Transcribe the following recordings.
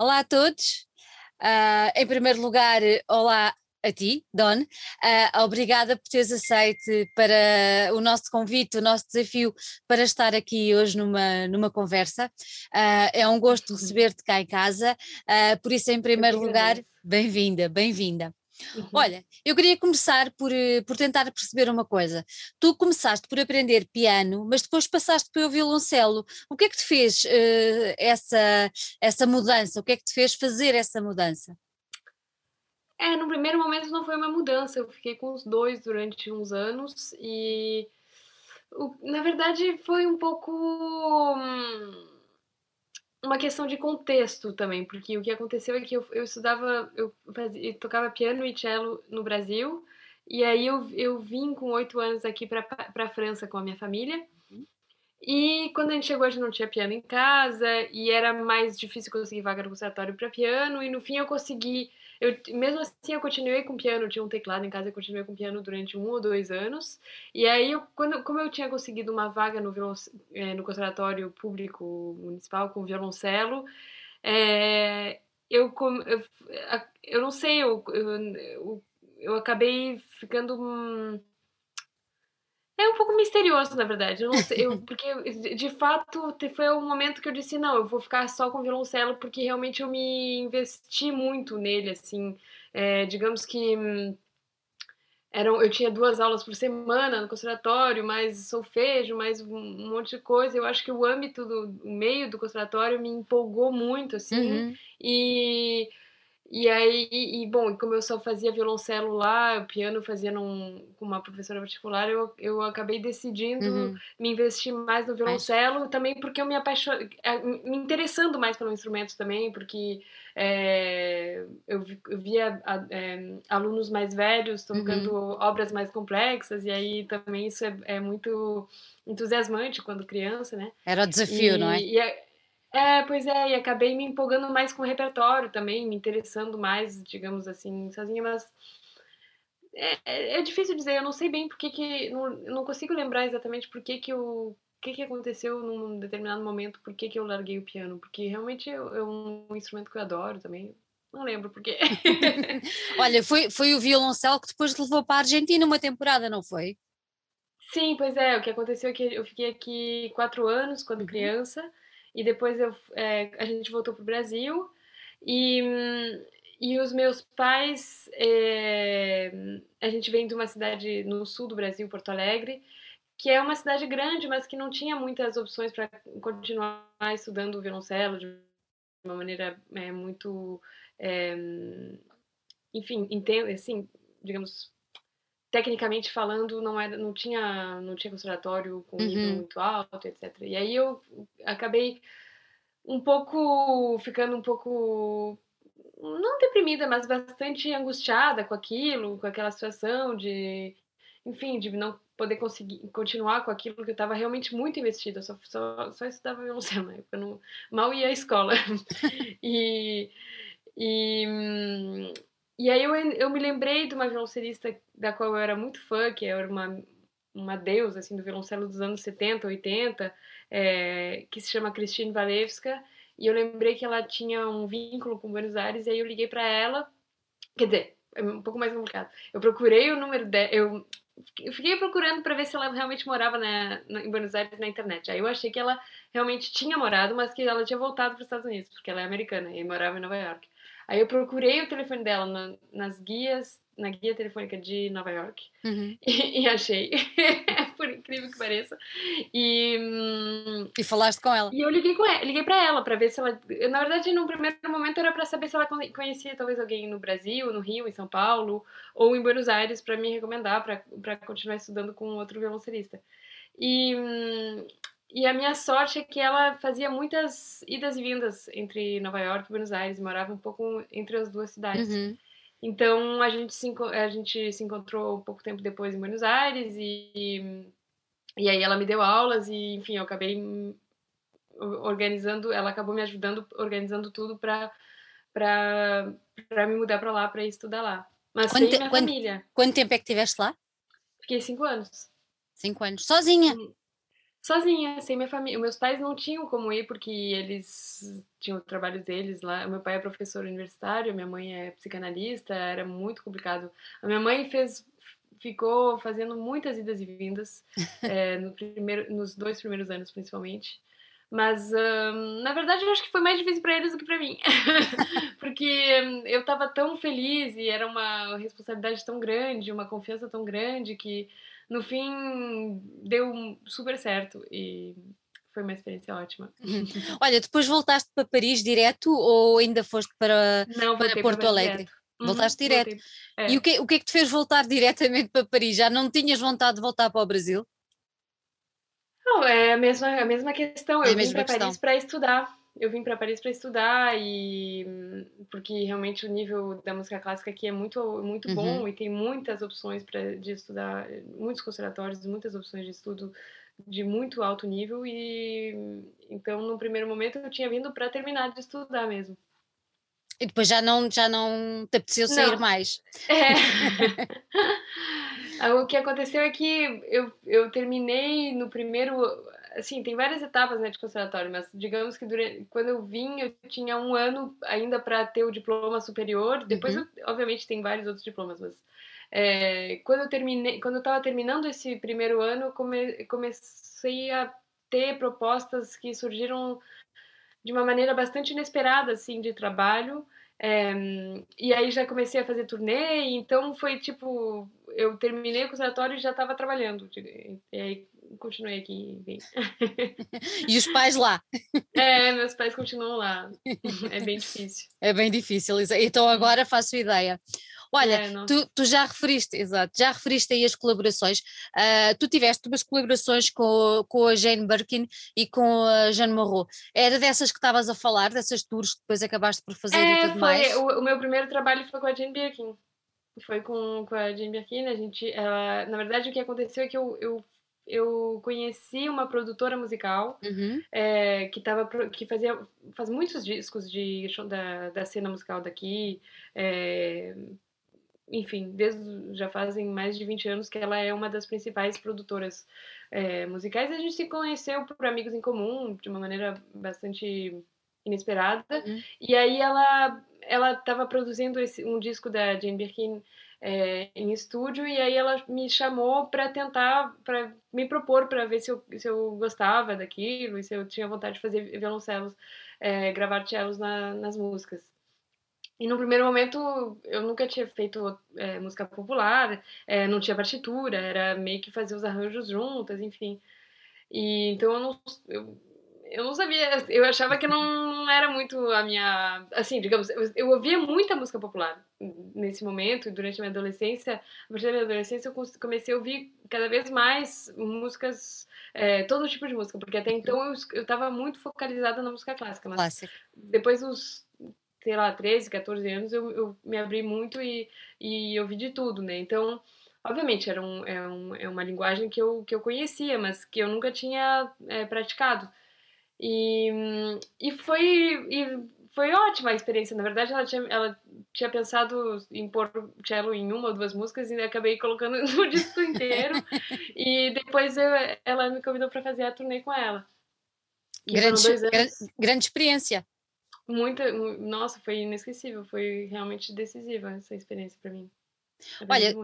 Olá a todos. Uh, em primeiro lugar, olá a ti, Don. Uh, obrigada por teres aceito para o nosso convite, o nosso desafio para estar aqui hoje numa, numa conversa. Uh, é um gosto receber-te cá em casa. Por isso, em primeiro lugar, bem-vinda, bem-vinda. Uhum. Olha, eu queria começar por, eh, por tentar perceber uma coisa. Tu começaste por aprender piano, mas depois passaste para o violoncelo. O que é que te fez uh, essa, essa mudança? O que é que te fez fazer essa mudança? É, no primeiro momento não foi uma mudança. Eu fiquei com os dois durante uns anos e, na verdade, foi um pouco. Hum, uma questão de contexto também, porque o que aconteceu é que eu, eu estudava, eu, fazia, eu tocava piano e cello no Brasil, e aí eu, eu vim com oito anos aqui para a França com a minha família. E quando a gente chegou, a gente não tinha piano em casa, e era mais difícil conseguir vaga no conservatório para piano, e no fim eu consegui eu, mesmo assim, eu continuei com piano, tinha um teclado em casa, eu continuei com piano durante um ou dois anos. E aí, eu, quando, como eu tinha conseguido uma vaga no, violon, é, no conservatório público municipal com violoncelo, é, eu, eu, eu não sei, eu, eu, eu acabei ficando. Hum, é um pouco misterioso, na verdade. Eu não sei, eu, porque de fato foi um momento que eu disse não, eu vou ficar só com violoncelo porque realmente eu me investi muito nele, assim. É, digamos que hum, eram, eu tinha duas aulas por semana no conservatório, mais solfejo, mais um monte de coisa. Eu acho que o âmbito do o meio do conservatório me empolgou muito, assim. Uhum. E e aí, e, bom, como eu só fazia violoncelo lá, piano fazia num, com uma professora particular, eu, eu acabei decidindo uhum. me investir mais no violoncelo, Acho. também porque eu me apaixonei, é, me interessando mais pelo instrumento também, porque é, eu, eu, via é, alunos mais velhos tocando uhum. obras mais complexas, e aí também isso é, é, muito entusiasmante quando criança, né? Era o desafio, e, não é? E, é, pois é, e acabei me empolgando mais com o repertório também, me interessando mais, digamos assim, sozinha, mas é, é, é difícil dizer, eu não sei bem porque que, não, não consigo lembrar exatamente por que que eu, o que que aconteceu num determinado momento, por que que eu larguei o piano, porque realmente é, é um instrumento que eu adoro também, não lembro porquê. Olha, foi, foi o violoncelo que depois levou para a Argentina uma temporada, não foi? Sim, pois é, o que aconteceu é que eu fiquei aqui quatro anos quando uhum. criança, e depois eu, é, a gente voltou para o Brasil. E, e os meus pais, é, a gente vem de uma cidade no sul do Brasil, Porto Alegre, que é uma cidade grande, mas que não tinha muitas opções para continuar estudando violoncelo de uma maneira é, muito, é, enfim, assim, digamos, tecnicamente falando, não era, não tinha, não tinha conservatório com nível uhum. muito alto, etc. E aí eu acabei um pouco ficando um pouco não deprimida, mas bastante angustiada com aquilo, com aquela situação de, enfim, de não poder conseguir continuar com aquilo que eu estava realmente muito investida. Eu só, só, só estudava violoncelo na época, não, mal ia à escola. e, e e aí eu, eu me lembrei de uma violoncelista da qual eu era muito fã, que era uma, uma deusa assim, do violoncelo dos anos 70, 80, é, que se chama Christine Walewska, e eu lembrei que ela tinha um vínculo com Buenos Aires, e aí eu liguei para ela, quer dizer, é um pouco mais complicado. Eu procurei o número dela, eu, eu fiquei procurando para ver se ela realmente morava na, na, em Buenos Aires na internet. Aí eu achei que ela realmente tinha morado, mas que ela tinha voltado para os Estados Unidos, porque ela é americana e morava em Nova York. Aí eu procurei o telefone dela na, nas guias, na guia telefônica de Nova York uhum. e, e, achei, por incrível que pareça. E, hum, e falaste com ela? E eu liguei com ela, liguei para ela para ver se ela, na verdade, no primeiro momento era para saber se ela conhecia talvez alguém no Brasil, no Rio, em São Paulo ou em Buenos Aires para me recomendar para continuar estudando com outro violoncelista. E hum, e a minha sorte é que ela fazia muitas idas e vindas entre Nova York e Buenos Aires, morava um pouco entre as duas cidades. Uhum. Então a gente, se, a gente se encontrou um pouco tempo depois em Buenos Aires e, e aí ela me deu aulas e enfim eu acabei organizando, ela acabou me ajudando organizando tudo para para me mudar para lá para estudar lá. Mas quanto, sem minha quanto, família. Quanto tempo é que tiveste lá? Fiquei cinco anos. Cinco anos sozinha. Sozinha, sem minha família. Meus pais não tinham como ir porque eles tinham o trabalho deles lá. Meu pai é professor universitário, minha mãe é psicanalista, era muito complicado. A minha mãe fez ficou fazendo muitas idas e vindas é, no primeiro, nos dois primeiros anos, principalmente. Mas, um, na verdade, eu acho que foi mais difícil para eles do que para mim. Porque eu estava tão feliz e era uma responsabilidade tão grande, uma confiança tão grande que, no fim, deu super certo. E foi uma experiência ótima. Olha, depois voltaste para Paris direto ou ainda foste para, Não, para Porto Alegre? Direto. Voltaste uhum, direto. É. E o que, o que é que te fez voltar diretamente para Paris? Já não tinhas vontade de voltar para o Brasil? Não, é a mesma, a mesma questão. É eu vim para Paris para estudar. Eu vim para Paris para estudar e porque realmente o nível da música clássica aqui é muito muito uhum. bom e tem muitas opções para de estudar, muitos conservatórios, muitas opções de estudo de muito alto nível e então no primeiro momento eu tinha vindo para terminar de estudar mesmo. E depois já não, já não te apeteceu sair não. mais. É. o que aconteceu é que eu, eu terminei no primeiro. Assim, tem várias etapas né, de conservatório, mas digamos que durante, quando eu vim, eu tinha um ano ainda para ter o diploma superior. Depois, uhum. eu, obviamente, tem vários outros diplomas, mas é, quando eu terminei, quando eu estava terminando esse primeiro ano, come, comecei a ter propostas que surgiram de uma maneira bastante inesperada, assim, de trabalho. É, e aí já comecei a fazer turnê, então foi tipo, eu terminei o conservatório e já estava trabalhando. E aí continuei aqui. e os pais lá? É, meus pais continuam lá. É bem difícil. É bem difícil, então agora faço ideia. Olha, é, tu, tu, já referiste, exato, já referiste aí as colaborações. Uh, tu tiveste umas colaborações com, com a Jane Birkin e com a Jeanne Moreau. Era dessas que estavas a falar, dessas tours que depois acabaste por fazer é, e tudo foi, mais? O, o meu primeiro trabalho foi com a Jane Birkin. Foi com, com a Jane Birkin, a gente, ela, na verdade o que aconteceu é que eu, eu eu conheci uma produtora musical uhum. é, que tava, que fazia faz muitos discos de da, da cena musical daqui é, enfim, desde já fazem mais de 20 anos que ela é uma das principais produtoras é, musicais. A gente se conheceu por amigos em comum, de uma maneira bastante inesperada. Uhum. E aí ela ela estava produzindo esse, um disco da Jane Birkin é, em estúdio e aí ela me chamou para tentar, para me propor para ver se eu, se eu gostava daquilo e se eu tinha vontade de fazer violoncelos, é, gravar cellos na, nas músicas. E no primeiro momento eu nunca tinha feito é, música popular, é, não tinha partitura, era meio que fazer os arranjos juntas, enfim. E então eu não, eu, eu não sabia, eu achava que não era muito a minha. Assim, digamos, eu, eu ouvia muita música popular nesse momento, durante a minha adolescência. A partir da minha adolescência eu comecei a ouvir cada vez mais músicas, é, todo tipo de música, porque até então eu estava muito focalizada na música clássica. Mas Clássico. depois dos sei lá, 13, 14 anos, eu, eu me abri muito e, e eu vi de tudo, né? Então, obviamente, era um, é, um, é uma linguagem que eu, que eu conhecia, mas que eu nunca tinha é, praticado. E, e foi e foi ótima a experiência. Na verdade, ela tinha, ela tinha pensado em pôr cello em uma ou duas músicas e acabei colocando no disco inteiro. e depois eu, ela me convidou para fazer a turnê com ela. Grande, grande, grande experiência muita, nossa, foi inesquecível, foi realmente decisiva essa experiência para mim. Olha,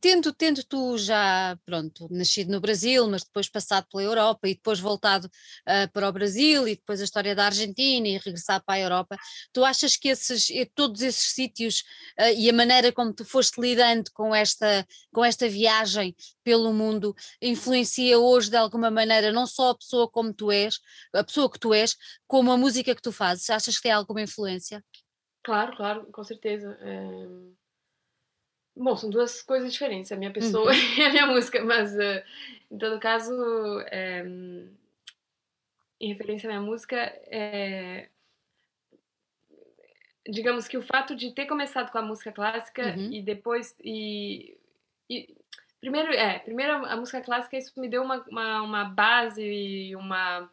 tendo, tendo tu já, pronto, nascido no Brasil, mas depois passado pela Europa e depois voltado uh, para o Brasil e depois a história da Argentina e regressar para a Europa, tu achas que esses, todos esses sítios uh, e a maneira como tu foste lidando com esta, com esta viagem pelo mundo influencia hoje de alguma maneira não só a pessoa como tu és, a pessoa que tu és, como a música que tu fazes? Achas que tem alguma influência? Claro, claro, com certeza. É Bom, são duas coisas diferentes, a minha pessoa uhum. e a minha música, mas uh, em todo caso, é, em referência à minha música, é, digamos que o fato de ter começado com a música clássica uhum. e depois e, e, primeiro é primeiro a música clássica isso me deu uma, uma, uma base e uma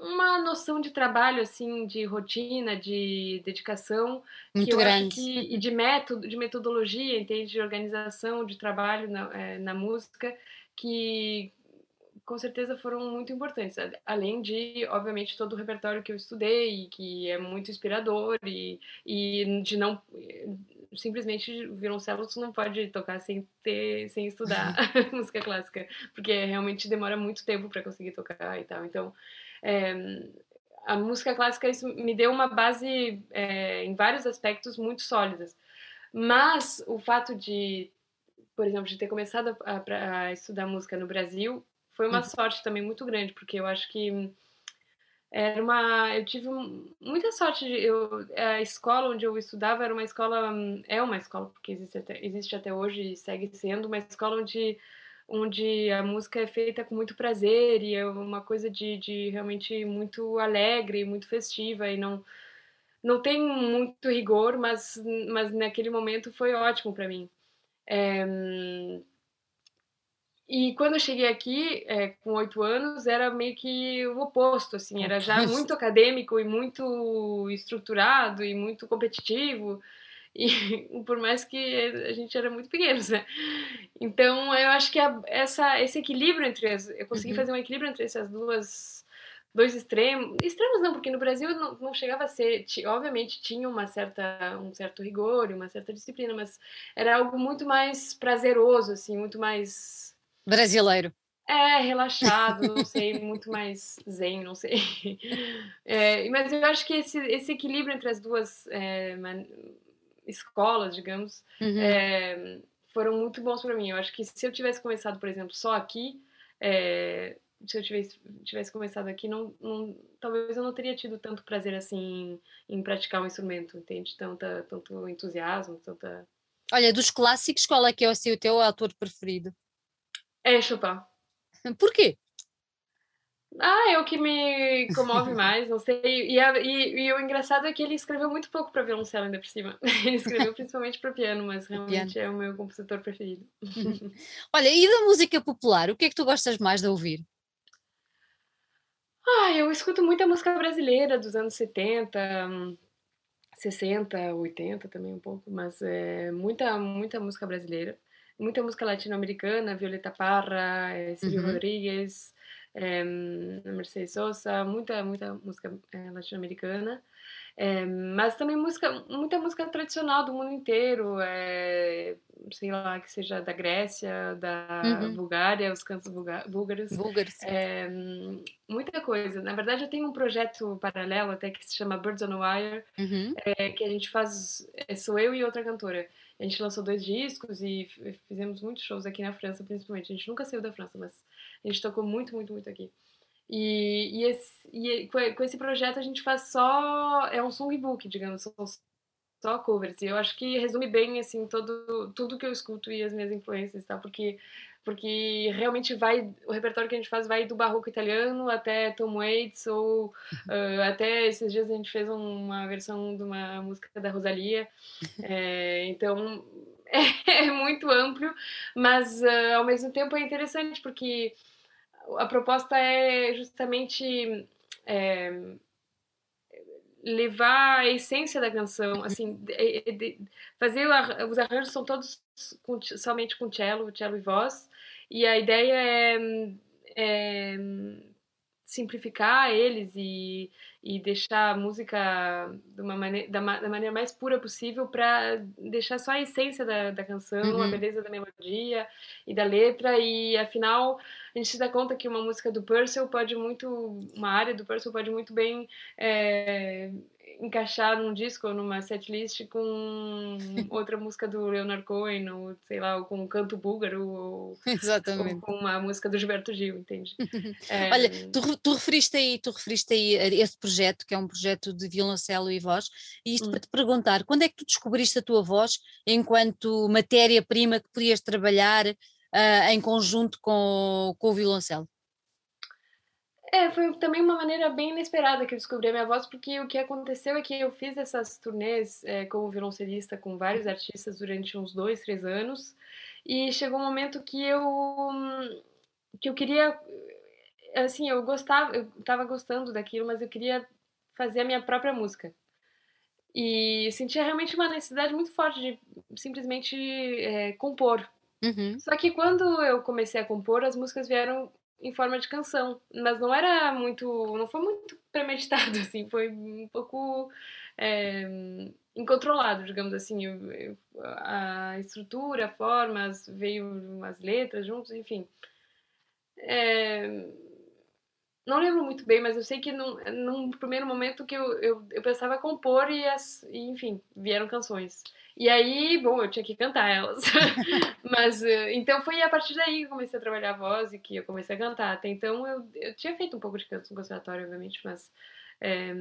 uma noção de trabalho, assim, de rotina, de dedicação. Muito grande. Que, e de método, de metodologia, entende? De organização, de trabalho na, é, na música, que com certeza foram muito importantes. Além de, obviamente, todo o repertório que eu estudei, que é muito inspirador, e, e de não. Simplesmente violoncelo tu não pode tocar sem ter, sem estudar música clássica, porque realmente demora muito tempo para conseguir tocar e tal. Então, é, a música clássica isso me deu uma base é, em vários aspectos muito sólidas. Mas o fato de, por exemplo, de ter começado a, a, estudar música no Brasil foi uma uhum. sorte também muito grande, porque eu acho que era uma eu tive muita sorte de, eu a escola onde eu estudava era uma escola é uma escola porque existe até, existe até hoje e segue sendo uma escola onde onde a música é feita com muito prazer e é uma coisa de, de realmente muito alegre muito festiva e não não tem muito rigor mas mas naquele momento foi ótimo para mim. É, e quando eu cheguei aqui, é, com oito anos, era meio que o oposto, assim, era já muito acadêmico e muito estruturado e muito competitivo, e por mais que a gente era muito pequenos, né? Então, eu acho que a, essa, esse equilíbrio entre as... Eu consegui uhum. fazer um equilíbrio entre essas duas... Dois extremos, extremos não, porque no Brasil não, não chegava a ser, obviamente tinha uma certa, um certo rigor e uma certa disciplina, mas era algo muito mais prazeroso, assim, muito mais Brasileiro. É, relaxado, não sei, muito mais zen, não sei. É, mas eu acho que esse, esse equilíbrio entre as duas é, man, escolas, digamos, uhum. é, foram muito bons para mim. Eu acho que se eu tivesse começado, por exemplo, só aqui, é, se eu tivesse, tivesse começado aqui, não, não, talvez eu não teria tido tanto prazer assim em, em praticar um instrumento, entende? Tanta, tanto entusiasmo, tanta. Olha, dos clássicos, qual é que é assim, o teu autor preferido? É Chopin. Por quê? Ah, é o que me comove mais, não sei. E, a, e, e, o engraçado é que ele escreveu muito pouco para violoncelo ainda por cima. Ele escreveu principalmente para piano, mas realmente piano. é o meu compositor preferido. Olha, e da música popular, o que é que tu gostas mais de ouvir? Ah, eu escuto muita música brasileira dos anos 70, 60, 80 também um pouco, mas é muita, muita música brasileira muita música latino-americana, Violeta Parra, Silvio uhum. Rodrigues, é, Mercedes Sosa, muita, muita música é, latino-americana. É, mas também música, muita música tradicional do mundo inteiro, é, sei lá, que seja da Grécia, da uhum. Bulgária, os cantos búlgaros. Búlgaros. Muita coisa. Na verdade, eu tenho um projeto paralelo até que se chama Birds on a Wire, uhum. é, que a gente faz, sou eu e outra cantora. A gente lançou dois discos e fizemos muitos shows aqui na França, principalmente. A gente nunca saiu da França, mas a gente tocou muito, muito, muito aqui. E, e, esse, e com esse projeto a gente faz só. É um songbook, digamos, são só covers. E eu acho que resume bem, assim, todo, tudo que eu escuto e as minhas influências, tá? Porque, porque realmente vai. O repertório que a gente faz vai do barroco italiano até Tom Waits, ou uh, até esses dias a gente fez uma versão de uma música da Rosalia. É, então. É, é muito amplo, mas uh, ao mesmo tempo é interessante porque a proposta é justamente é, levar a essência da canção, assim, de, de, fazer os arranjos são todos com, somente com cello, cello e voz, e a ideia é, é simplificar eles e, e deixar a música de uma maneira, da, da maneira mais pura possível para deixar só a essência da, da canção, uhum. a beleza da melodia e da letra e afinal a gente se dá conta que uma música do Purcell pode muito, uma área do Purcell pode muito bem é, encaixar num disco ou numa setlist com outra música do Leonard Cohen, ou sei lá, ou com um canto búlgaro, ou, ou com uma música do Gilberto Gil, entende? é... Olha, tu, tu, referiste aí, tu referiste aí esse projeto, que é um projeto de violoncelo e voz, e isto hum. para te perguntar, quando é que tu descobriste a tua voz enquanto matéria-prima que podias trabalhar uh, em conjunto com, com o violoncelo? É, foi também uma maneira bem inesperada que eu descobri a minha voz, porque o que aconteceu é que eu fiz essas turnês é, como violoncelista com vários artistas durante uns dois, três anos, e chegou um momento que eu que eu queria, assim, eu gostava, eu estava gostando daquilo, mas eu queria fazer a minha própria música. E sentia realmente uma necessidade muito forte de simplesmente é, compor. Uhum. Só que quando eu comecei a compor, as músicas vieram em forma de canção, mas não era muito, não foi muito premeditado, assim, foi um pouco é, incontrolado, digamos assim, eu, eu, a estrutura, a forma, as, veio as letras juntos, enfim. É, não lembro muito bem, mas eu sei que num, num primeiro momento que eu, eu, eu pensava compor e, as, e, enfim, vieram canções. E aí, bom, eu tinha que cantar elas. mas, eh, então foi a partir daí que eu comecei a trabalhar a voz e que eu comecei a cantar. Até então eu, eu tinha feito um pouco de canto no conservatório, obviamente, mas, é,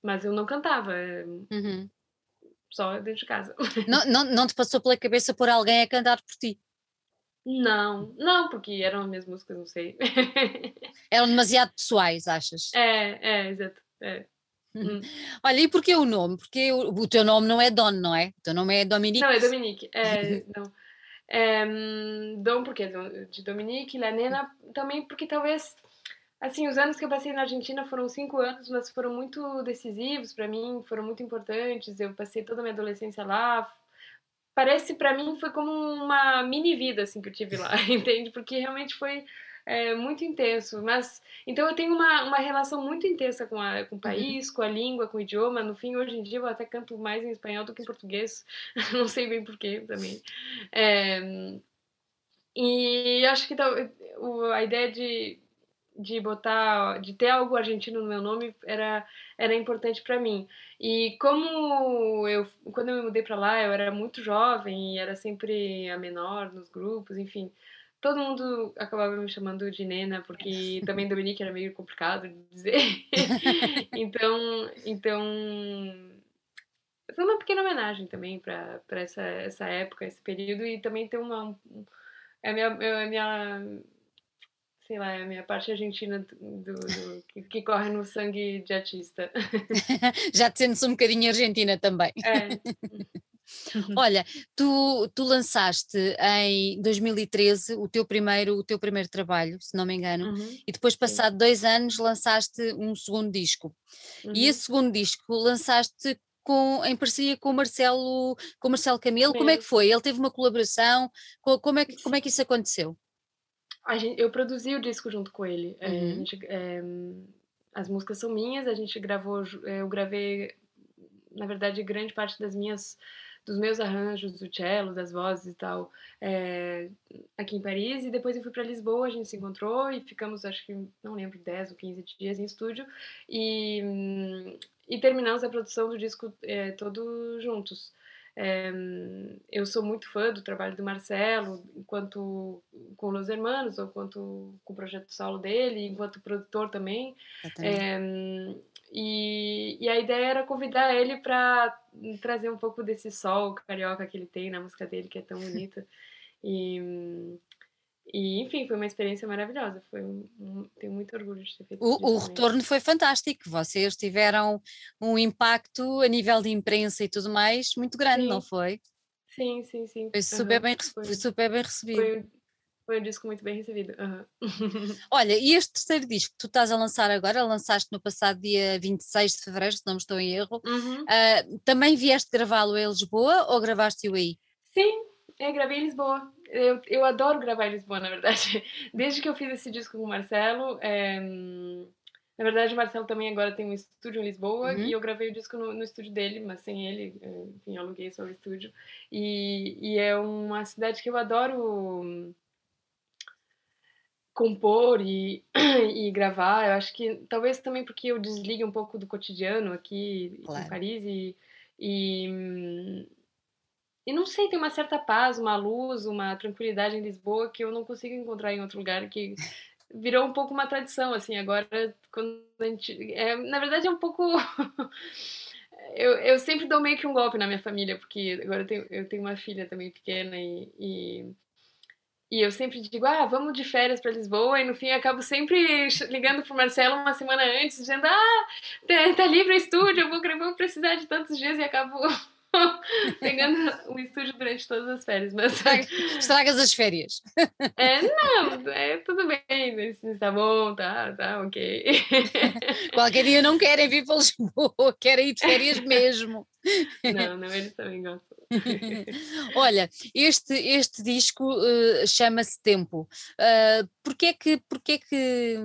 mas eu não cantava. Eh, uhum. Só dentro de casa. Não, não, não te passou pela cabeça por alguém a cantar por ti? Não, não, porque eram as minhas músicas, não sei. eram demasiado pessoais, achas? É, é, exato. É. Hum. Olha, e porquê o nome? Porque o, o, teu nome não é Don, não é? O teu nome é Dominique. Não, é Dominique. É, não. É, Dom porque de Dominique, Lanena também porque talvez assim os anos que eu passei na Argentina foram cinco anos, mas foram muito decisivos para mim, foram muito importantes. Eu passei toda a minha adolescência lá. Parece para mim foi como uma mini vida assim que eu tive lá, entende? Porque realmente foi é, muito intenso. Mas então eu tenho uma, uma relação muito intensa com, a, com o uhum. país, com a língua, com o idioma. No fim, hoje em dia eu até canto mais em espanhol do que em português. Não sei bem porquê também. É, e acho que a ideia de, de botar, de ter algo argentino no meu nome era, era importante para mim. E como eu, quando eu me mudei para lá, eu era muito jovem e era sempre a menor nos grupos, enfim todo mundo acabava me chamando de Nena, porque também Dominique era meio complicado de dizer. então, então foi uma pequena homenagem também para essa, essa época, esse período, e também tem uma. É a minha, é a minha sei lá, é a minha parte argentina do, do que, que, corre no sangue de artista. Já te sentes um bocadinho argentina também. É. Uhum. Olha, tu, tu lançaste em 2013 o teu primeiro, o teu primeiro trabalho, se não me engano, uhum. e depois, passado Sim. dois anos, lançaste um segundo disco. Uhum. E esse segundo disco lançaste com, em parceria com o Marcelo, com o Marcelo Camelo. Como é que foi? Ele teve uma colaboração? Como é que, como é que isso aconteceu? Gente, eu produzi o disco junto com ele. É, uhum. É, gente, é, as músicas são minhas, a gente gravou, eu gravei, na verdade, grande parte das minhas dos meus arranjos do cello, das vozes e tal, é, aqui em Paris. E depois eu fui para Lisboa, a gente se encontrou e ficamos, acho que, não lembro, 10 ou 15 dias em estúdio. E, e terminamos a produção do disco é, todo juntos. É, eu sou muito fã do trabalho do Marcelo, enquanto com Los Hermanos, ou quanto com o projeto solo dele, enquanto produtor também. É, e, e a ideia era convidar ele para trazer um pouco desse sol carioca que ele tem na música dele, que é tão bonita. E, e enfim, foi uma experiência maravilhosa. Foi um, um, tenho muito orgulho de ter feito o, o retorno foi fantástico. Vocês tiveram um impacto a nível de imprensa e tudo mais muito grande, sim. não foi? Sim, sim, sim. Foi super, uhum. bem, foi, super bem recebido. Foi, foi um disco muito bem recebido. Uhum. Olha, e este terceiro disco que tu estás a lançar agora, lançaste no passado dia 26 de fevereiro, se não me estou em erro, uhum. uh, também vieste gravá-lo em Lisboa ou gravaste-o aí? Sim, eu gravei em Lisboa. Eu, eu adoro gravar em Lisboa, na verdade. Desde que eu fiz esse disco com o Marcelo, é... na verdade o Marcelo também agora tem um estúdio em Lisboa uhum. e eu gravei o disco no, no, estúdio dele, mas sem ele, enfim, eu aluguei só o estúdio. E, e é uma cidade que eu adoro compor e, e gravar. Eu acho que talvez também porque eu desligue um pouco do cotidiano aqui claro. em Paris e, e, e não sei, tem uma certa paz, uma luz, uma tranquilidade em Lisboa que eu não consigo encontrar em outro lugar que virou um pouco uma tradição assim agora quando a gente é, na verdade é um pouco eu, eu sempre dou meio que um golpe na minha família porque agora eu tenho, eu tenho uma filha também pequena e, e e eu sempre digo, ah, vamos de férias para Lisboa, e no fim acabo sempre ligando pro Marcelo uma semana antes, dizendo, ah, tá, tá livre o estúdio, eu vou, vou precisar de tantos dias, e acabo pegando o estúdio durante todas as férias. Mas... Estragas as férias. É, não, é tudo bem, tá bom, tá, tá, ok. Qualquer dia não querem vir para Lisboa, querem ir de férias mesmo. Não, não, eles também gostam. Olha, este, este disco uh, chama-se Tempo. Uh, porquê, que, porquê que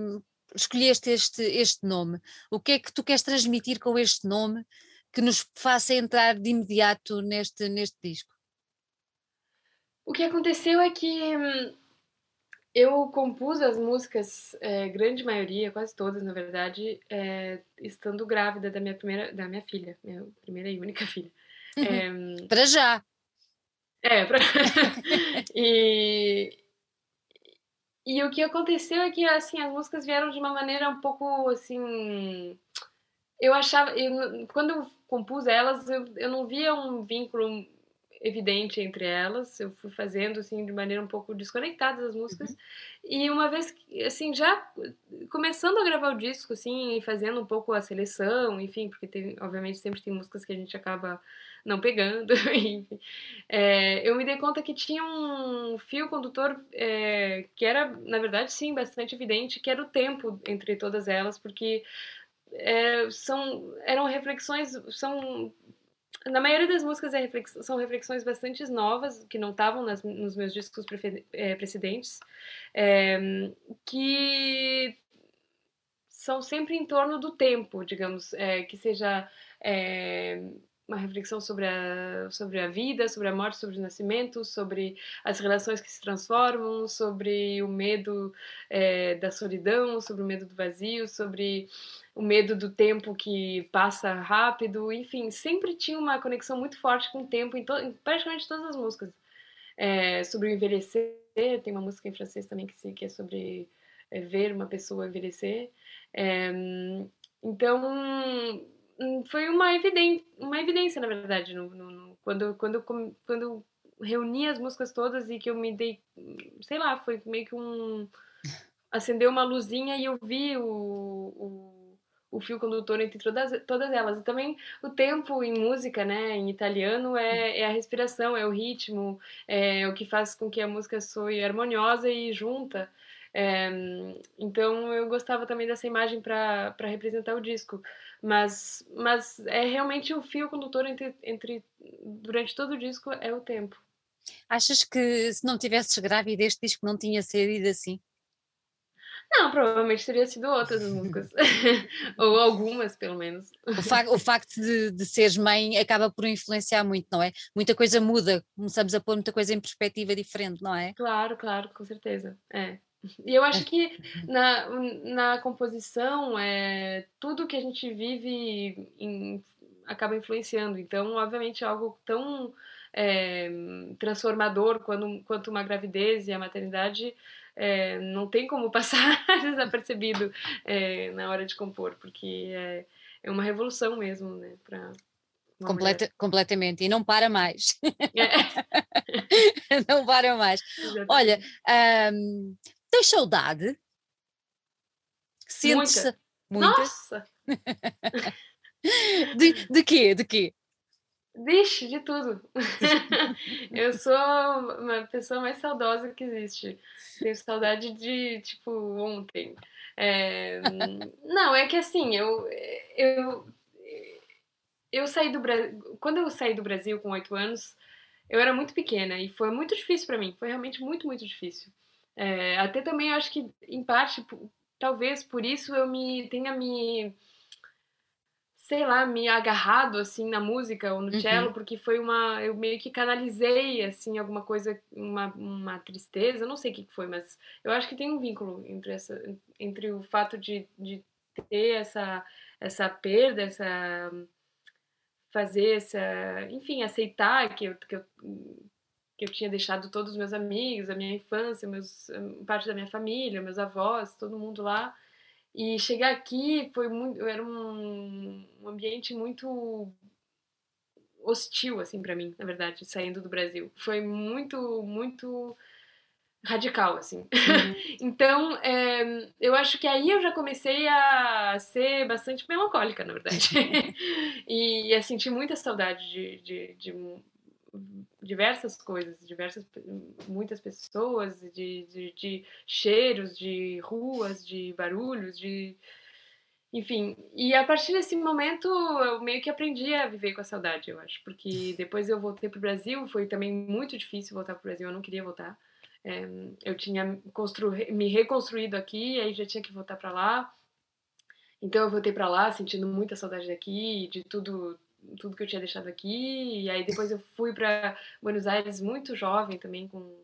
escolheste este, este nome? O que é que tu queres transmitir com este nome que nos faça entrar de imediato neste, neste disco? O que aconteceu é que hum, eu compus as músicas, é, grande maioria, quase todas, na verdade, é, estando grávida da minha primeira, da minha filha, minha primeira e única filha. Uhum. É, para já. É, pra... e, e o que aconteceu é que assim as músicas vieram de uma maneira um pouco assim, eu achava, eu, quando eu compus elas, eu, eu não via um vínculo evidente entre elas. Eu fui fazendo assim de maneira um pouco desconectada das músicas. Uhum. E uma vez assim, já começando a gravar o disco assim, e fazendo um pouco a seleção, enfim, porque tem, obviamente sempre tem músicas que a gente acaba não pegando, enfim. É, eu me dei conta que tinha um fio condutor é, que era, na verdade, sim, bastante evidente, que era o tempo entre todas elas, porque é, são, eram reflexões, são na maioria das músicas é reflex, são reflexões bastante novas, que não estavam nos meus discos é, precedentes, é, que são sempre em torno do tempo, digamos, é, que seja é, uma reflexão sobre a, sobre a vida, sobre a morte, sobre o nascimento, sobre as relações que se transformam, sobre o medo é, da solidão, sobre o medo do vazio, sobre o medo do tempo que passa rápido, enfim, sempre tinha uma conexão muito forte com o tempo em, em praticamente todas as músicas. É, sobre o envelhecer, tem uma música em francês também que, que é sobre é, ver uma pessoa envelhecer. É, então, Hum, foi uma, uma evidência, na verdade, no, no, no, quando, quando, quando eu reuni as músicas todas e que eu me dei, sei lá, foi meio que um. acendeu uma luzinha e eu vi o, o, o fio condutor entre todas, todas elas. E também o tempo em música, né, em italiano, é, é a respiração, é o ritmo, é o que faz com que a música soe harmoniosa e junta. É, então eu gostava também dessa imagem para representar o disco. Mas, mas é realmente o fio condutor entre, entre durante todo o disco é o tempo. Achas que se não tivesses grávida este disco não tinha saído assim? Não, provavelmente teria sido outras músicas. Ou algumas, pelo menos. O, fa o facto de, de seres mãe acaba por influenciar muito, não é? Muita coisa muda, começamos a pôr muita coisa em perspectiva diferente, não é? Claro, claro, com certeza. É. E eu acho que na, na composição, é, tudo que a gente vive em, acaba influenciando. Então, obviamente, algo tão é, transformador quando, quanto uma gravidez e a maternidade é, não tem como passar desapercebido é, na hora de compor, porque é, é uma revolução mesmo, né? Pra, Completa, completamente, e não para mais. É. não para mais. Exatamente. Olha, um, Tens saudade? Sentes Muita. Muita? Nossa! de, de quê? De quê? Vixe, de tudo. eu sou uma pessoa mais saudosa que existe. Tenho saudade de, tipo, ontem. É... Não, é que assim, eu, eu, eu saí do Brasil. Quando eu saí do Brasil com oito anos, eu era muito pequena e foi muito difícil para mim. Foi realmente muito, muito difícil. É, até também acho que, em parte, talvez por isso eu me tenha me sei lá, me agarrado assim na música ou no cello, uhum. porque foi uma eu meio que canalizei assim alguma coisa, uma, uma tristeza, não sei o que foi, mas eu acho que tem um vínculo entre essa entre o fato de, de ter essa essa perda, essa fazer essa, enfim, aceitar que eu, que eu que eu tinha deixado todos os meus amigos, a minha infância, meus, parte da minha família, meus avós, todo mundo lá. E chegar aqui foi muito, era um, um ambiente muito hostil assim para mim, na verdade, saindo do Brasil. Foi muito, muito radical assim. Uhum. então, é, eu acho que aí eu já comecei a ser bastante melancólica, na verdade, e a sentir muita saudade de, de, de diversas coisas, diversas, muitas pessoas, de, de, de, cheiros, de ruas, de barulhos, de enfim, e a partir desse momento eu meio que aprendi a viver com a saudade, eu acho, porque depois eu voltei pro Brasil, foi também muito difícil voltar pro Brasil, eu não queria voltar. É, eu tinha constru... me reconstruído aqui, aí já tinha que voltar para lá. Então eu voltei para lá sentindo muita saudade daqui, de tudo tudo que eu tinha deixado aqui. E aí depois eu fui para Buenos Aires muito jovem também, com,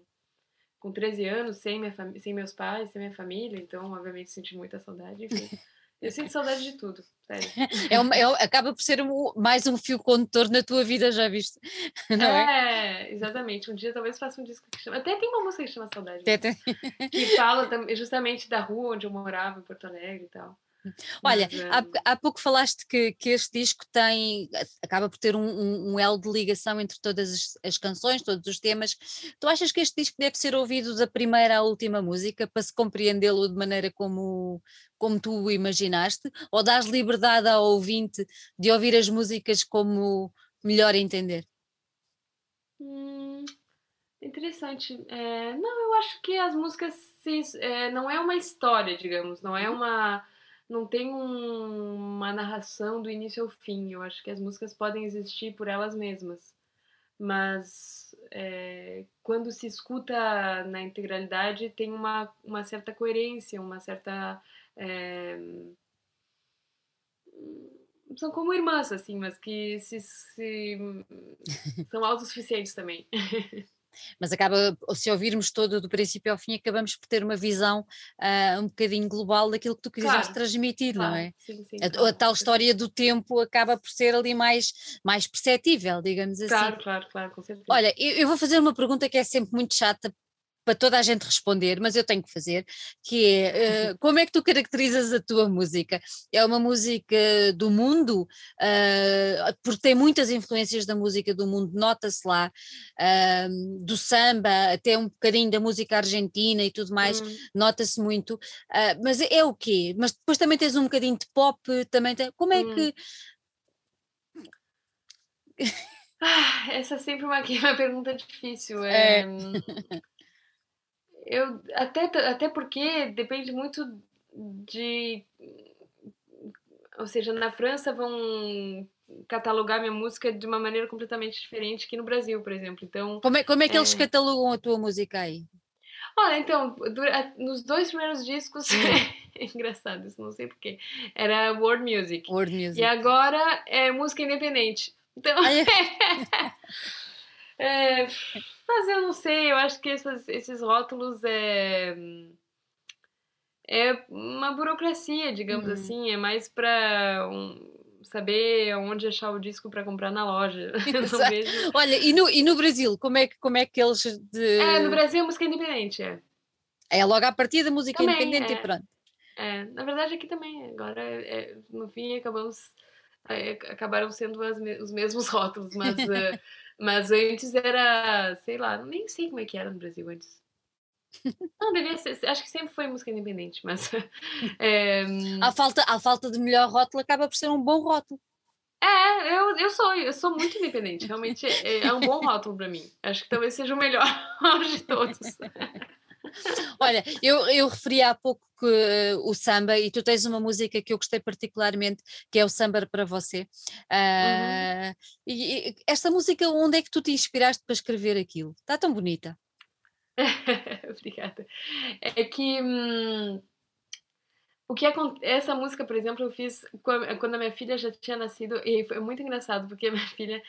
com 13 anos, sem, minha sem meus pais, sem minha família. Então, obviamente, senti muita saudade. Enfim. Eu sinto saudade de tudo, sério. É, uma, é acaba por ser um, mais um fio condutor na tua vida, já viste? Não é, é? exatamente. Um dia talvez faça um disco que chama. Até tem uma música que chama Saudade. Né? Que fala justamente da rua onde eu morava, em Porto Alegre e tal. Olha, há, há, pouco falaste que, que este disco tem, acaba por ter um, um, um elo de ligação entre todas as, as, canções, todos os temas. Tu achas que este disco deve ser ouvido da primeira à última música para se compreendê-lo de maneira como, como tu o imaginaste? Ou dás liberdade ao ouvinte de ouvir as músicas como melhor entender? Hum, interessante. É, não, eu acho que as músicas se, é, não é uma história, digamos, não é uhum. uma não tem um, uma narração do início ao fim. Eu acho que as músicas podem existir por elas mesmas. Mas é, quando se escuta na integralidade, tem uma, uma certa coerência, uma certa. É, são como irmãs, assim, mas que se, se são autossuficientes também. mas acaba, se ouvirmos todo do princípio ao fim, acabamos por ter uma visão uh, um bocadinho global daquilo que tu quiseste claro, transmitir, claro, não é? Sim, sim, a, claro, a, tal história do tempo acaba por ser ali mais, mais perceptível, digamos assim. Claro, claro, claro, com certeza. Olha, eu, eu vou fazer uma pergunta que é sempre muito chata para toda a gente responder, mas eu tenho que fazer, que é uh, como é que tu caracterizas a tua música? É uma música do mundo, uh, porque tem muitas influências da música do mundo, nota-se lá, uh, do samba, até um bocadinho da música argentina e tudo mais, hum. nota-se muito, mas é, é, o quê? Mas depois também tens um bocadinho de pop, também tem, como é hum. que... Ah, essa é sempre uma, uma pergunta difícil. É... é. Eu, até, até porque depende muito de. Ou seja, na França vão catalogar minha música de uma maneira completamente diferente que no Brasil, por exemplo. Então, como é, como é que é... eles catalogam a tua música aí? Olha, então, nos dois primeiros discos, é engraçado isso, não sei porquê, era world music. World music. E agora é música independente. Então, é, mas eu não sei, eu acho que essas, esses rótulos é. É uma burocracia, digamos uhum. assim, é mais para um, saber onde achar o disco para comprar na loja. Olha, e no, e no Brasil, como é, que, como é que eles. De... É, no Brasil é música independente, é. É logo a partir da música também, independente é. e pronto. É, na verdade aqui também, agora é, no fim acabamos é, acabaram sendo as, os mesmos rótulos, mas uh, Mas antes era, sei lá, nem sei como é que era no Brasil antes. Não, devia ser, acho que sempre foi música independente, mas. É, a, falta, a falta de melhor rótulo acaba por ser um bom rótulo. É, eu, eu sou, eu sou muito independente, realmente é, é um bom rótulo para mim. Acho que talvez seja o melhor de todos. Olha, eu, eu referi há pouco que, uh, o samba e tu tens uma música que eu gostei particularmente, que é o Samba para você. Uh, uhum. e, e, esta música, onde é que tu te inspiraste para escrever aquilo? Está tão bonita. Obrigada. É que hum, o que essa música, por exemplo, eu fiz quando a minha filha já tinha nascido e foi muito engraçado porque a minha filha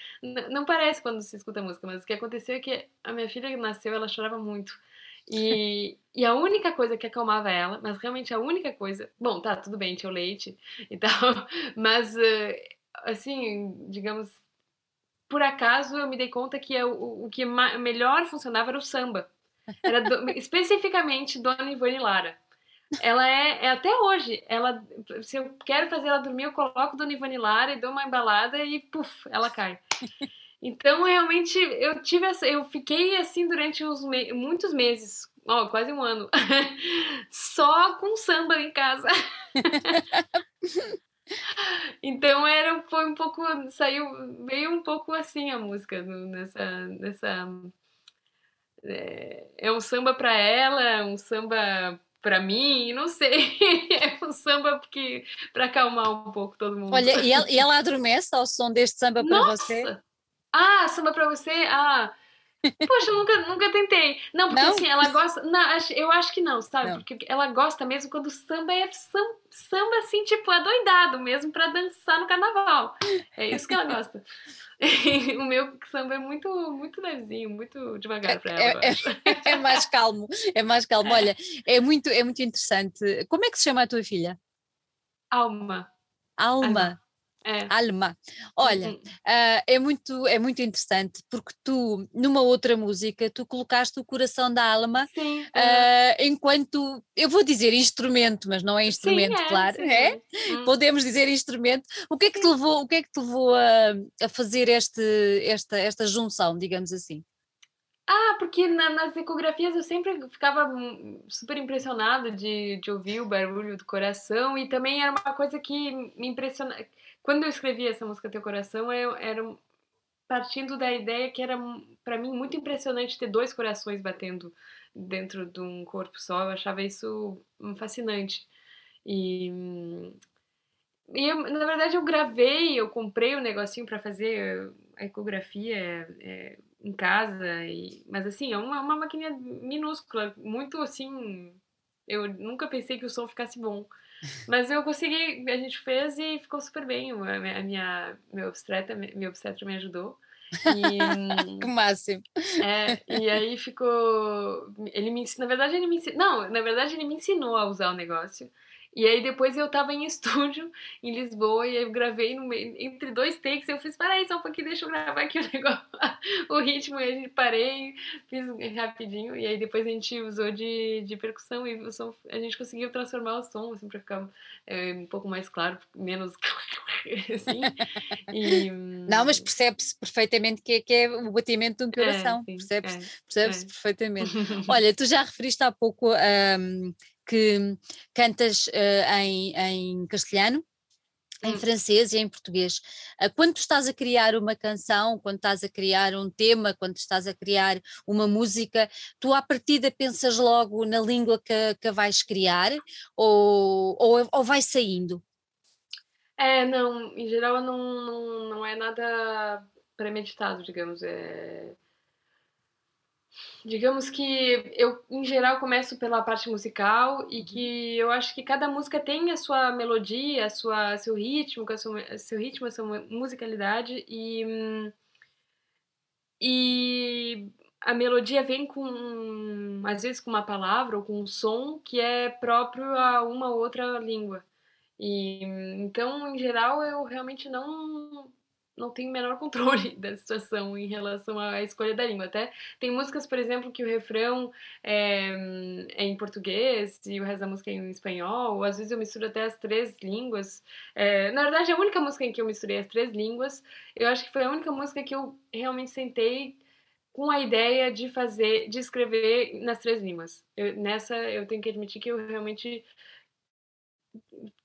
não parece quando se escuta a música, mas o que aconteceu é que a minha filha nasceu, ela chorava muito. E, e a única coisa que acalmava ela, mas realmente a única coisa. Bom, tá, tudo bem, tinha o leite e tal, mas assim, digamos, por acaso eu me dei conta que o, o que melhor funcionava era o samba. Era do, especificamente Dona Ivone Lara. Ela é, é, até hoje, ela se eu quero fazer ela dormir, eu coloco Dona Ivone Lara e dou uma embalada e puf, ela cai. Então, realmente, eu tive essa, eu fiquei assim durante uns me muitos meses, ó, quase um ano, só com samba em casa. então era foi um pouco saiu veio um pouco assim a música nessa nessa é, é um samba para ela, um samba para mim, não sei. É um samba porque para acalmar um pouco todo mundo. Olha, e ela, e ela adormece ao som deste samba para você? Ah, samba para você? Ah. Poxa, nunca, nunca tentei. Não, porque Não? assim, ela gosta. Não, eu acho que não, sabe? Não. Porque ela gosta mesmo quando o samba é sam- samba, assim, tipo, adoidado mesmo pra dançar no carnaval. É isso que ela gosta. o meu samba é muito, muito levezinho, muito devagar pra ela. É- eu é-. É mais calmo, é mais calmo. Olha, é muito, é muito interessante. Como é que se chama a tua filha? Alma. Alma. É. Alma. Olha, Uhum. ah, é, muito, é muito interessante porque tu, numa outra música, tu colocaste o coração da alma Sim. é. ah, enquanto, eu vou dizer instrumento, mas não é instrumento, Sim, é, claro, sim, é? Hum. Podemos dizer instrumento. O que é que te levou, o que é que te levou a, a fazer este, esta, esta junção, digamos assim? Ah, porque na- nas ecografias eu sempre ficava super impressionada de, de ouvir o barulho do coração e também era uma coisa que me impressionava. Quando eu escrevi essa música Teu Coração, eu era um- partindo da ideia que era para mim muito impressionante ter dois corações batendo dentro de um corpo só. Eu achava isso fascinante. E, e eu, na verdade eu gravei, eu comprei o negocinho para fazer a ecografia é, em casa, e, mas assim, é uma, uma maquininha minúscula, muito assim. Eu nunca pensei que o som ficasse bom. Mas eu consegui, a gente fez e ficou super bem. A minha, a minha meu obstetra, meu obstetra me ajudou. E, Que máximo. é, e aí ficou. Ele me ensinou. Na verdade, ele me ensinou. Não, na verdade, ele me ensinou a usar o negócio. E aí depois eu tava em estúdio em Lisboa e eu gravei no meio, entre dois takes. Eu fiz, peraí, só um pouquinho, deixa eu gravar aqui o negócio, o ritmo. E a gente parei, fiz rapidinho. E aí depois a gente usou de, de percussão e o som, a gente conseguiu transformar o som assim, pra ficar é, um pouco mais claro, menos assim. E, Não, mas percebe-se perfeitamente que é, que é o batimento de um coração. sim, percebe-se é, percebe-se é. perfeitamente. Olha, tu já referiste há pouco ahm, que cantas ah, em, em castelhano, em Hum. francês e em português. Ah, quando tu estás a criar uma canção, quando estás a criar um tema, quando estás a criar uma música, tu à partida pensas logo na língua que, que vais criar ou, ou, ou vai saindo? É, não, em geral não, não, não é nada premeditado, digamos. É... Digamos que eu, em geral, começo pela parte musical e que eu acho que cada música tem a sua melodia, a sua, seu ritmo, a sua, seu ritmo, a sua musicalidade e, e a melodia vem com, às vezes, com uma palavra ou com um som que é próprio a uma ou outra língua. E então, em geral, eu realmente não não tenho o menor controle da situação em relação à escolha da língua. Até tem músicas, por exemplo, que o refrão é, é em português e o resto da música é em espanhol, às vezes eu misturo até as três línguas. É, na verdade, a única música em que eu misturei as três línguas, eu acho que foi a única música que eu realmente sentei com a ideia de fazer, de escrever nas três línguas. Eu, nessa, eu tenho que admitir que eu realmente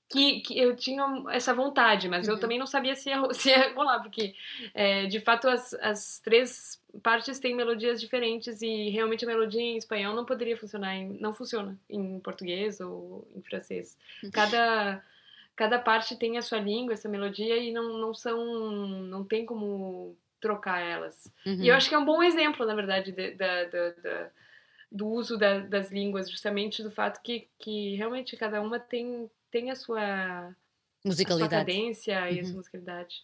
que, que eu tinha essa vontade, mas eu Uhum. também não sabia se ia, se ia rolar, porque é, de fato as, as três partes têm melodias diferentes e realmente a melodia em espanhol não poderia funcionar, em, não funciona em português ou em francês. Cada, cada parte tem a sua língua, essa melodia e não, não são, não tem como trocar elas. E eu Uhum. acho que é um bom exemplo, na verdade, de- da, da- do uso da- das línguas, justamente do fato que, que realmente cada uma tem, tem a sua, a sua Musicalidade. cadência e a Uhum. sua musicalidade.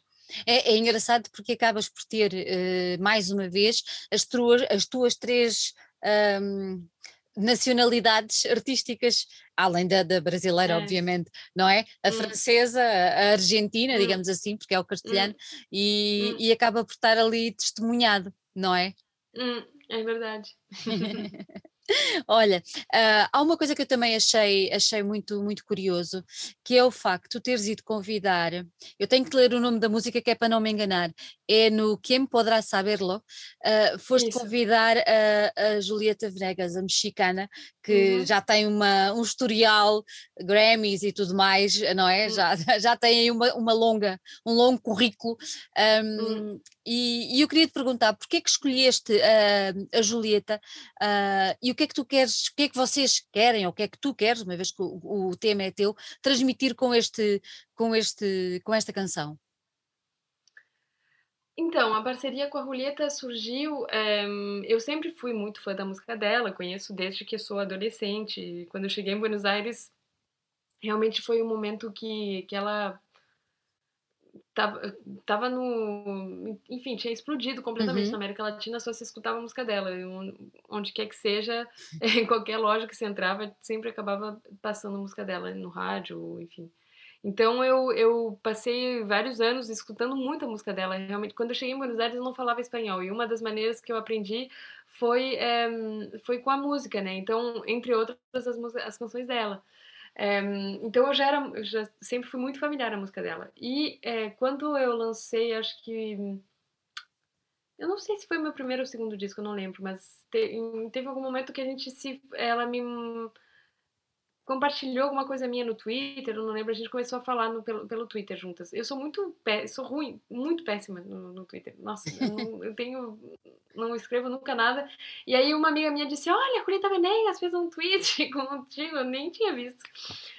É, é engraçado porque acabas por ter, eh, mais uma vez, as tuas, as tuas três ahm, nacionalidades artísticas, além da, da brasileira, É. obviamente, não é? A Hum. francesa, a argentina, Hum. digamos assim, porque é o castelhano, e, Hum. e acaba por estar ali testemunhado, não é? Hum, é verdade. Olha, ah, há uma coisa que eu também achei, achei muito, muito curioso, que é o facto de tu teres ido convidar, eu tenho que ler o nome da música que é para não me enganar, é no Quem Poderá Saberlo, ah, foste Isso. convidar a, a Julieta Venegas, a mexicana, que Uhum. já tem uma, um historial, Grammys e tudo mais, não é? Hum. Já, já tem aí uma, uma longa, um longo currículo, ahm, Hum. E, e eu queria te perguntar, porquê é que escolheste ah, a Julieta ah, e o que é que tu queres, o que é que vocês querem, ou o que é que tu queres, uma vez que o, o tema é teu, transmitir com, este, com, este, com esta canção? Então, a parceria com a Julieta surgiu. É, eu sempre fui muito fã da música dela, conheço desde que sou adolescente. Quando eu cheguei em Buenos Aires, realmente foi um momento que, que ela tava, tava no. Enfim, tinha explodido completamente uhum. na América Latina, só se escutava a música dela. Onde quer que seja, em qualquer loja que você entrava, sempre acabava passando a música dela no rádio, enfim. Então eu, eu passei vários anos escutando muita música dela. Realmente, quando eu cheguei em Buenos Aires, eu não falava espanhol. E uma das maneiras que eu aprendi foi, é, foi com a música, né? Então, entre outras, as, as canções dela. É, então eu já era, eu já sempre fui muito familiar a música dela. E é, quando eu lancei, acho que eu não sei se foi meu primeiro ou segundo disco, eu não lembro, mas te, teve algum momento que a gente se, ela me compartilhou alguma coisa minha no Twitter, eu não lembro, a gente começou a falar no, pelo, pelo Twitter juntas. Eu sou muito, pé, sou ruim, muito péssima no, no Twitter. Nossa, eu, não, eu, tenho, não escrevo nunca nada. E aí uma amiga minha disse, olha, a Curita Venegas fez um tweet contigo, eu nem tinha visto.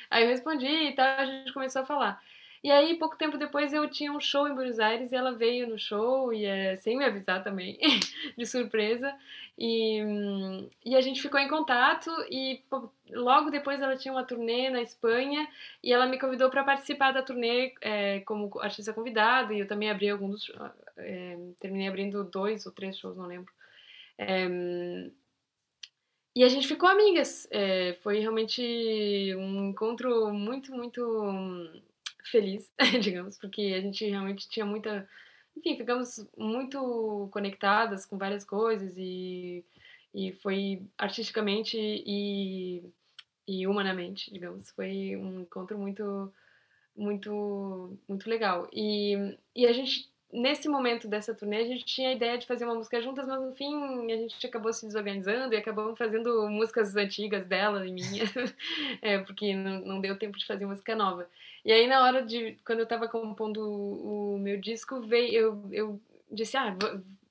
Aí eu respondi e tal, a gente começou a falar. E aí, pouco tempo depois, eu tinha um show em Buenos Aires e ela veio no show, e é, sem me avisar também, de surpresa. E, e a gente ficou em contato e logo depois ela tinha uma turnê na Espanha e ela me convidou para participar da turnê é, como artista convidada e eu também abri alguns, é, terminei abrindo dois ou três shows, não lembro. É, e a gente ficou amigas. É, foi realmente um encontro muito, muito feliz, digamos, porque a gente realmente tinha muita. Enfim, ficamos muito conectadas com várias coisas e, e foi artisticamente e, e humanamente, digamos. Foi um encontro muito, muito, muito legal. E, e a gente nesse momento dessa turnê, a gente tinha a ideia de fazer uma música juntas, mas no fim a gente acabou se desorganizando e acabamos fazendo músicas antigas dela e minha, é, porque não, deu tempo de fazer música nova. E aí, na hora de. Quando eu tava compondo o, meu disco, veio, eu, eu disse, ah,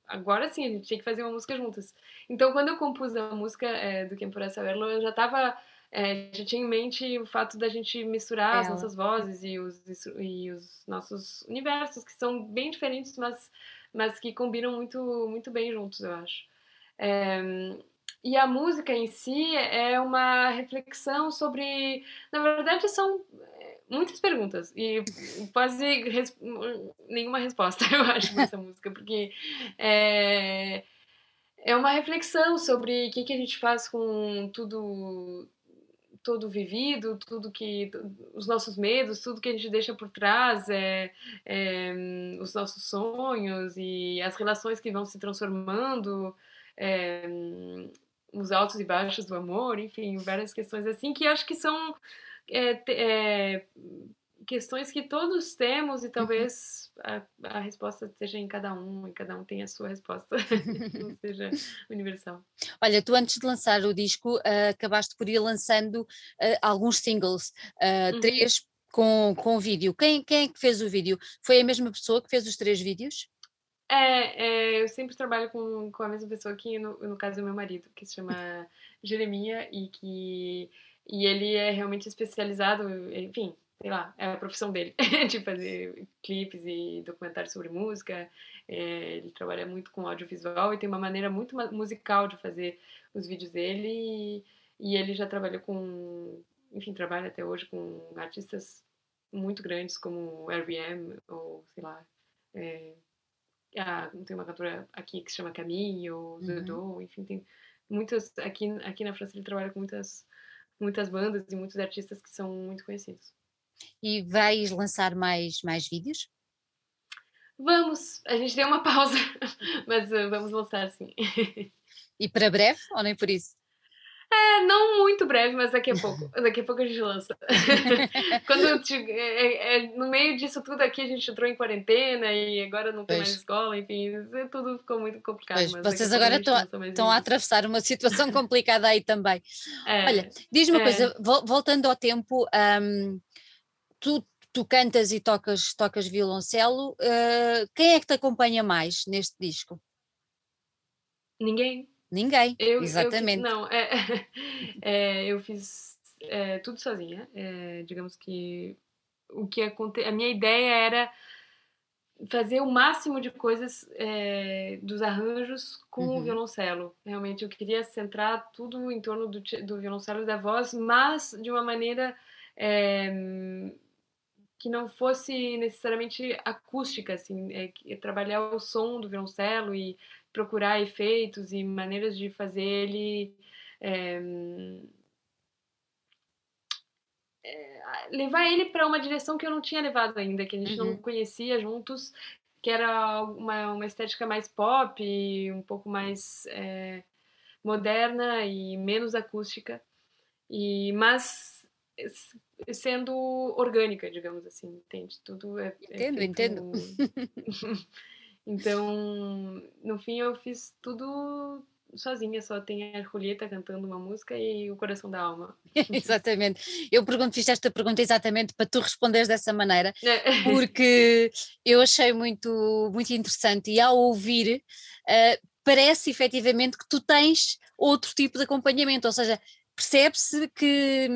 agora sim, a gente tinha que fazer uma música juntas. Então, quando eu compus a música é, do Quem Por Essa Verlo, eu já tava é, já tinha em mente o fato da gente misturar Ela. as nossas vozes e os, e os nossos universos, que são bem diferentes, mas, mas que combinam muito, muito bem juntos, eu acho. É, e a música em si é uma reflexão sobre. Na verdade, são é, muitas perguntas e quase res... nenhuma resposta, eu acho, nessa música, porque é, é uma reflexão sobre o que, que a gente faz com tudo todo vivido, tudo que os nossos medos, tudo que a gente deixa por trás, é, é os nossos sonhos e as relações que vão se transformando, é, os altos e baixos do amor, enfim, várias questões assim que acho que são é, é, questões que todos temos e uhum. talvez a, a, resposta esteja em cada um e cada um tem a sua resposta, não seja universal. Olha, tu antes de lançar o disco uh, acabaste por ir lançando uh, alguns singles, uh, uhum. três com, com vídeo. Quem, quem é que fez o vídeo? Foi a mesma pessoa que fez os três vídeos? É, é eu sempre trabalho com, com a mesma pessoa que no, no caso é meu marido, que se chama Jeremia e que e ele é realmente especializado, enfim, sei lá, é a profissão dele, de fazer clipes e documentários sobre música. É, ele trabalha muito com audiovisual e tem uma maneira muito musical de fazer os vídeos dele. E, ele já trabalhou com, enfim, trabalha até hoje com artistas muito grandes como R.E.M. ou, sei lá, é, a, tem uma cantora aqui que se chama Camille ou Zodo, uhum. enfim, tem muitas, aqui, aqui na França ele trabalha com muitas, muitas bandas e muitos artistas que são muito conhecidos. E vais lançar mais, mais vídeos? Vamos, a gente deu uma pausa, mas uh, vamos lançar sim. E para breve ou nem por isso? É, não muito breve, mas daqui a pouco. Daqui a pouco a gente lança. Quando te, é, é, no meio disso tudo aqui, a gente entrou em quarentena e agora não tem pois. mais escola, enfim, tudo ficou muito complicado. vocês agora estão a, a atravessar uma situação complicada aí também. É, Olha, diz-me uma é. coisa, voltando ao tempo, um, tu, tu cantas e tocas, tocas violoncelo, uh, quem é que te acompanha mais neste disco? Ninguém. Ninguém, Eu, eu exatamente. não, é, é, eu fiz é, tudo sozinha. É, digamos que o que aconte... a minha ideia era fazer o máximo de coisas é, dos arranjos com uhum. o violoncelo. Realmente eu queria centrar tudo em torno do, do violoncelo e da voz, mas de uma maneira é, que não fosse necessariamente acústica, assim, é, é, trabalhar o som do violoncelo e procurar efeitos e maneiras de fazer ele é, levar ele para uma direção que eu não tinha levado ainda, que a gente uhum. não conhecia juntos, que era uma, uma estética mais pop, um pouco mais é, moderna e menos acústica, e mas sendo orgânica, digamos assim, entende? Tudo é, é entendo, entendo. então, no fim, eu fiz tudo sozinha, só tem a Julieta cantando uma música e o coração da alma. exatamente. Eu pergunto, fiz esta pergunta exatamente para tu responderes dessa maneira, é. porque eu achei muito, muito interessante e ao ouvir. Uh, parece efetivamente que tu tens outro tipo de acompanhamento, ou seja, percebe-se que,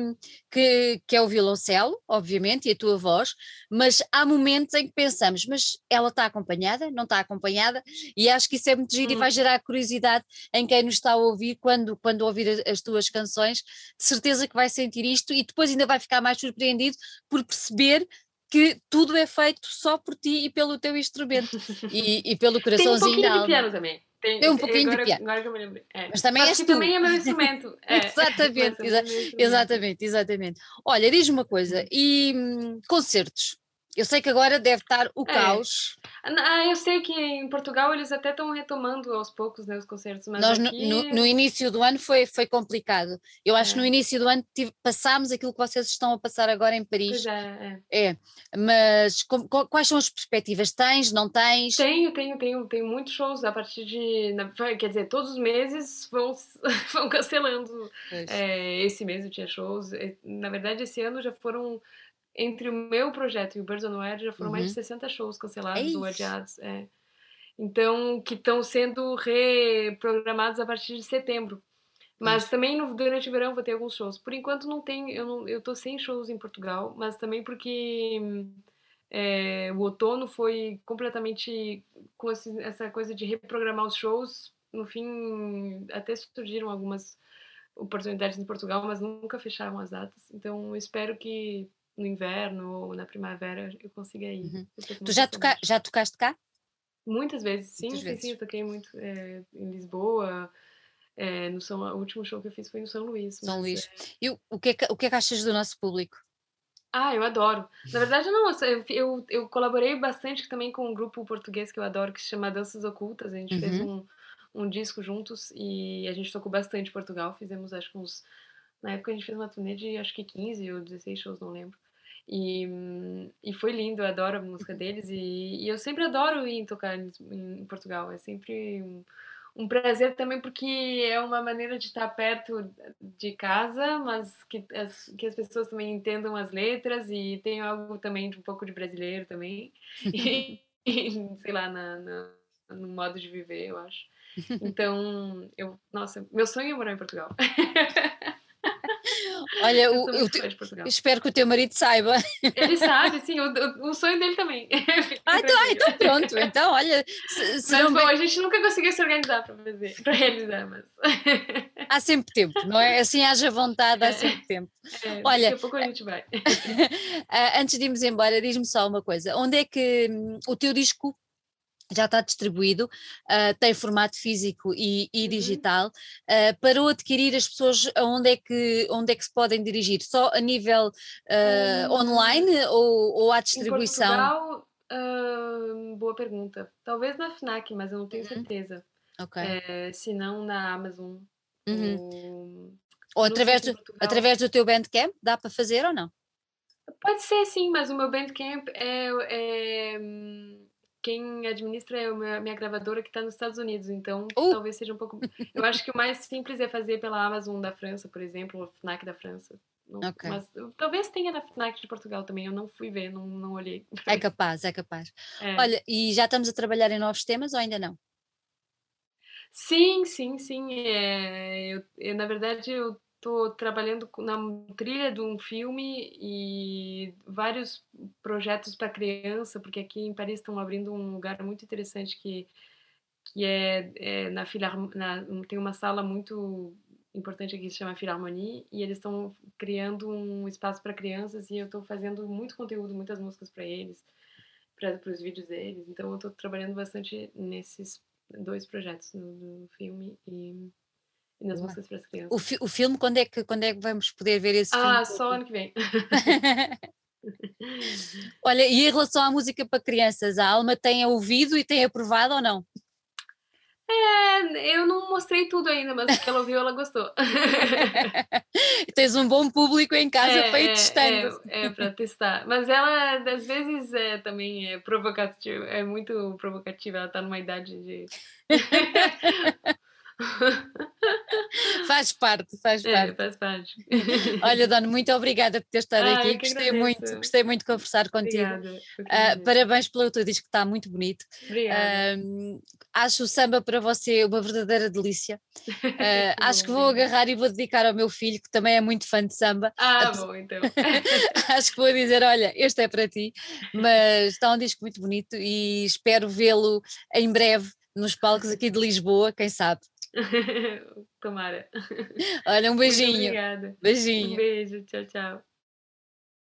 que, que, é o violoncelo, obviamente, e a tua voz, mas há momentos em que pensamos, mas ela está acompanhada, não está acompanhada, e acho que isso é muito giro hum. e vai gerar curiosidade em quem nos está a ouvir quando, quando ouvir as tuas canções, de certeza que vai sentir isto e depois ainda vai ficar mais surpreendido por perceber que tudo é feito só por ti e pelo teu instrumento e, e pelo coraçãozinho Tem um pouquinho de piano também. Tem, tem um pouquinho agora, de piano. Agora que eu me lembrei. É. Mas também Mas és tu. também é meu instrumento. É. exatamente, exa exatamente, exatamente. Olha, diz-me uma coisa, hum. e hum, concertos? Eu sei que agora deve estar o é. caos. Ah, eu sei que em Portugal eles até estão retomando aos poucos né, os concertos, mas Nós aqui... no, no, início do ano foi, foi complicado. Eu acho é. que no início do ano tive, passámos aquilo que vocês estão a passar agora em Paris. Pois é, é. é. Mas com, com, quais são as perspectivas? Tens, não tens? Tenho, tenho, tenho, tenho muitos shows a partir de. Quer dizer, todos os meses vão, vão cancelando. É, esse mês eu tinha shows. Na verdade, esse ano já foram entre o meu projeto e o Birds on Air já foram uhum. mais de 60 shows cancelados é ou adiados. É. Então, que estão sendo reprogramados a partir de setembro. Mas isso. também no, durante o verão vou ter alguns shows. Por enquanto não tem, eu, não, eu tô sem shows em Portugal, mas também porque é, o outono foi completamente com esse, essa coisa de reprogramar os shows. No fim, até surgiram algumas oportunidades em Portugal, mas nunca fecharam as datas. Então, espero que no inverno ou na primavera eu consiga ir. Uhum. Tu já, toca, já tocaste cá? Muitas vezes, sim, Muitas sim, vezes. sim, eu toquei muito é, em Lisboa. É, no São, o último show que eu fiz foi no São Luís. São Luís. É... E o, o, que é que, o que é que achas do nosso público? Ah, eu adoro. Na verdade, não, eu, eu, eu, colaborei bastante também com um grupo português que eu adoro, que se chama Danças Ocultas. A gente uhum. fez um, um disco juntos e a gente tocou bastante Portugal. Fizemos, acho que uns. Na época a gente fez uma turnê de acho que 15 ou 16 shows, não lembro. E, e foi lindo, eu adoro a música deles e, e eu sempre adoro ir tocar em, em Portugal. É sempre um, um, prazer também porque é uma maneira de estar perto de casa, mas que as, que as pessoas também entendam as letras e tem algo também de um pouco de brasileiro também. E, e sei lá, na, na, no modo de viver, eu acho. Então, eu, nossa, meu sonho é morar em Portugal. Olha, o, eu espero que o teu marido saiba. Ele sabe, sim, o, o sonho dele também. ah, então, ah, então pronto. Então, olha. Se, se mas, bom, bem... a gente nunca conseguiu se organizar para fazer, para realizar, mas. há sempre tempo, não é? Assim haja vontade, há sempre tempo. É, olha, daqui a pouco a gente vai. Antes de irmos embora, diz-me só uma coisa: onde é que hum, o teu disco já está distribuído, uh, tem formato físico e, e uhum. digital. Uh, para o adquirir, as pessoas onde é, que, onde é que se podem dirigir? Só a nível uh, online ou, ou à distribuição? Em Portugal, boa pergunta. Talvez na FNAC, mas eu não tenho uhum. certeza. Ok. É, se não na Amazon. Uhum. Ou, ou através, do, através do teu Bandcamp, dá para fazer ou não? Pode ser sim, mas o meu Bandcamp é, é quem administra é a minha gravadora que está nos Estados Unidos, então uh! talvez seja um pouco. Eu acho que o mais simples é fazer pela Amazon da França, por exemplo, ou FNAC da França. Não, okay. Mas talvez tenha na FNAC de Portugal também, eu não fui ver, não, não olhei. É capaz, é capaz. É. Olha, e já estamos a trabalhar em novos temas ou ainda não? Sim, sim, sim. É, eu, eu, na verdade, eu estou trabalhando na trilha de um filme e vários projetos para criança, porque aqui em Paris estão abrindo um lugar muito interessante que, que é, é na, na tem uma sala muito importante aqui que se chama Philharmonie e eles estão criando um espaço para crianças e eu estou fazendo muito conteúdo, muitas músicas para eles, para os vídeos deles. Então eu estou trabalhando bastante nesses dois projetos, no filme e nas músicas para as crianças. O, fi o filme, quando é, que, quando é que vamos poder ver esse ah, filme? Ah, só ano que vem. Olha, e em relação à música para crianças, a Alma tem ouvido e tem aprovado ou não? É, eu não mostrei tudo ainda, mas o que ela ouviu, ela gostou. Tens um bom público em casa é, para ir é, testando. É, é para testar. Mas ela, às vezes, é, também é provocativa, é muito provocativa. Ela está numa idade de. faz parte, faz é, parte. É, faz parte. Olha, Dona, muito obrigada por ter estado ah, aqui. Gostei muito, gostei muito de conversar contigo. Obrigada, uh, parabéns pelo teu disco, que está muito bonito. Uh, acho o samba para você uma verdadeira delícia. Uh, acho que vou agarrar e vou dedicar ao meu filho, que também é muito fã de samba. Ah, bom, então. acho que vou dizer: olha, este é para ti, mas está um disco muito bonito e espero vê-lo em breve nos palcos aqui de Lisboa, quem sabe. Tomara. Olha, um beijinho. obrigada. Beijinho. Um beijo, tchau, tchau.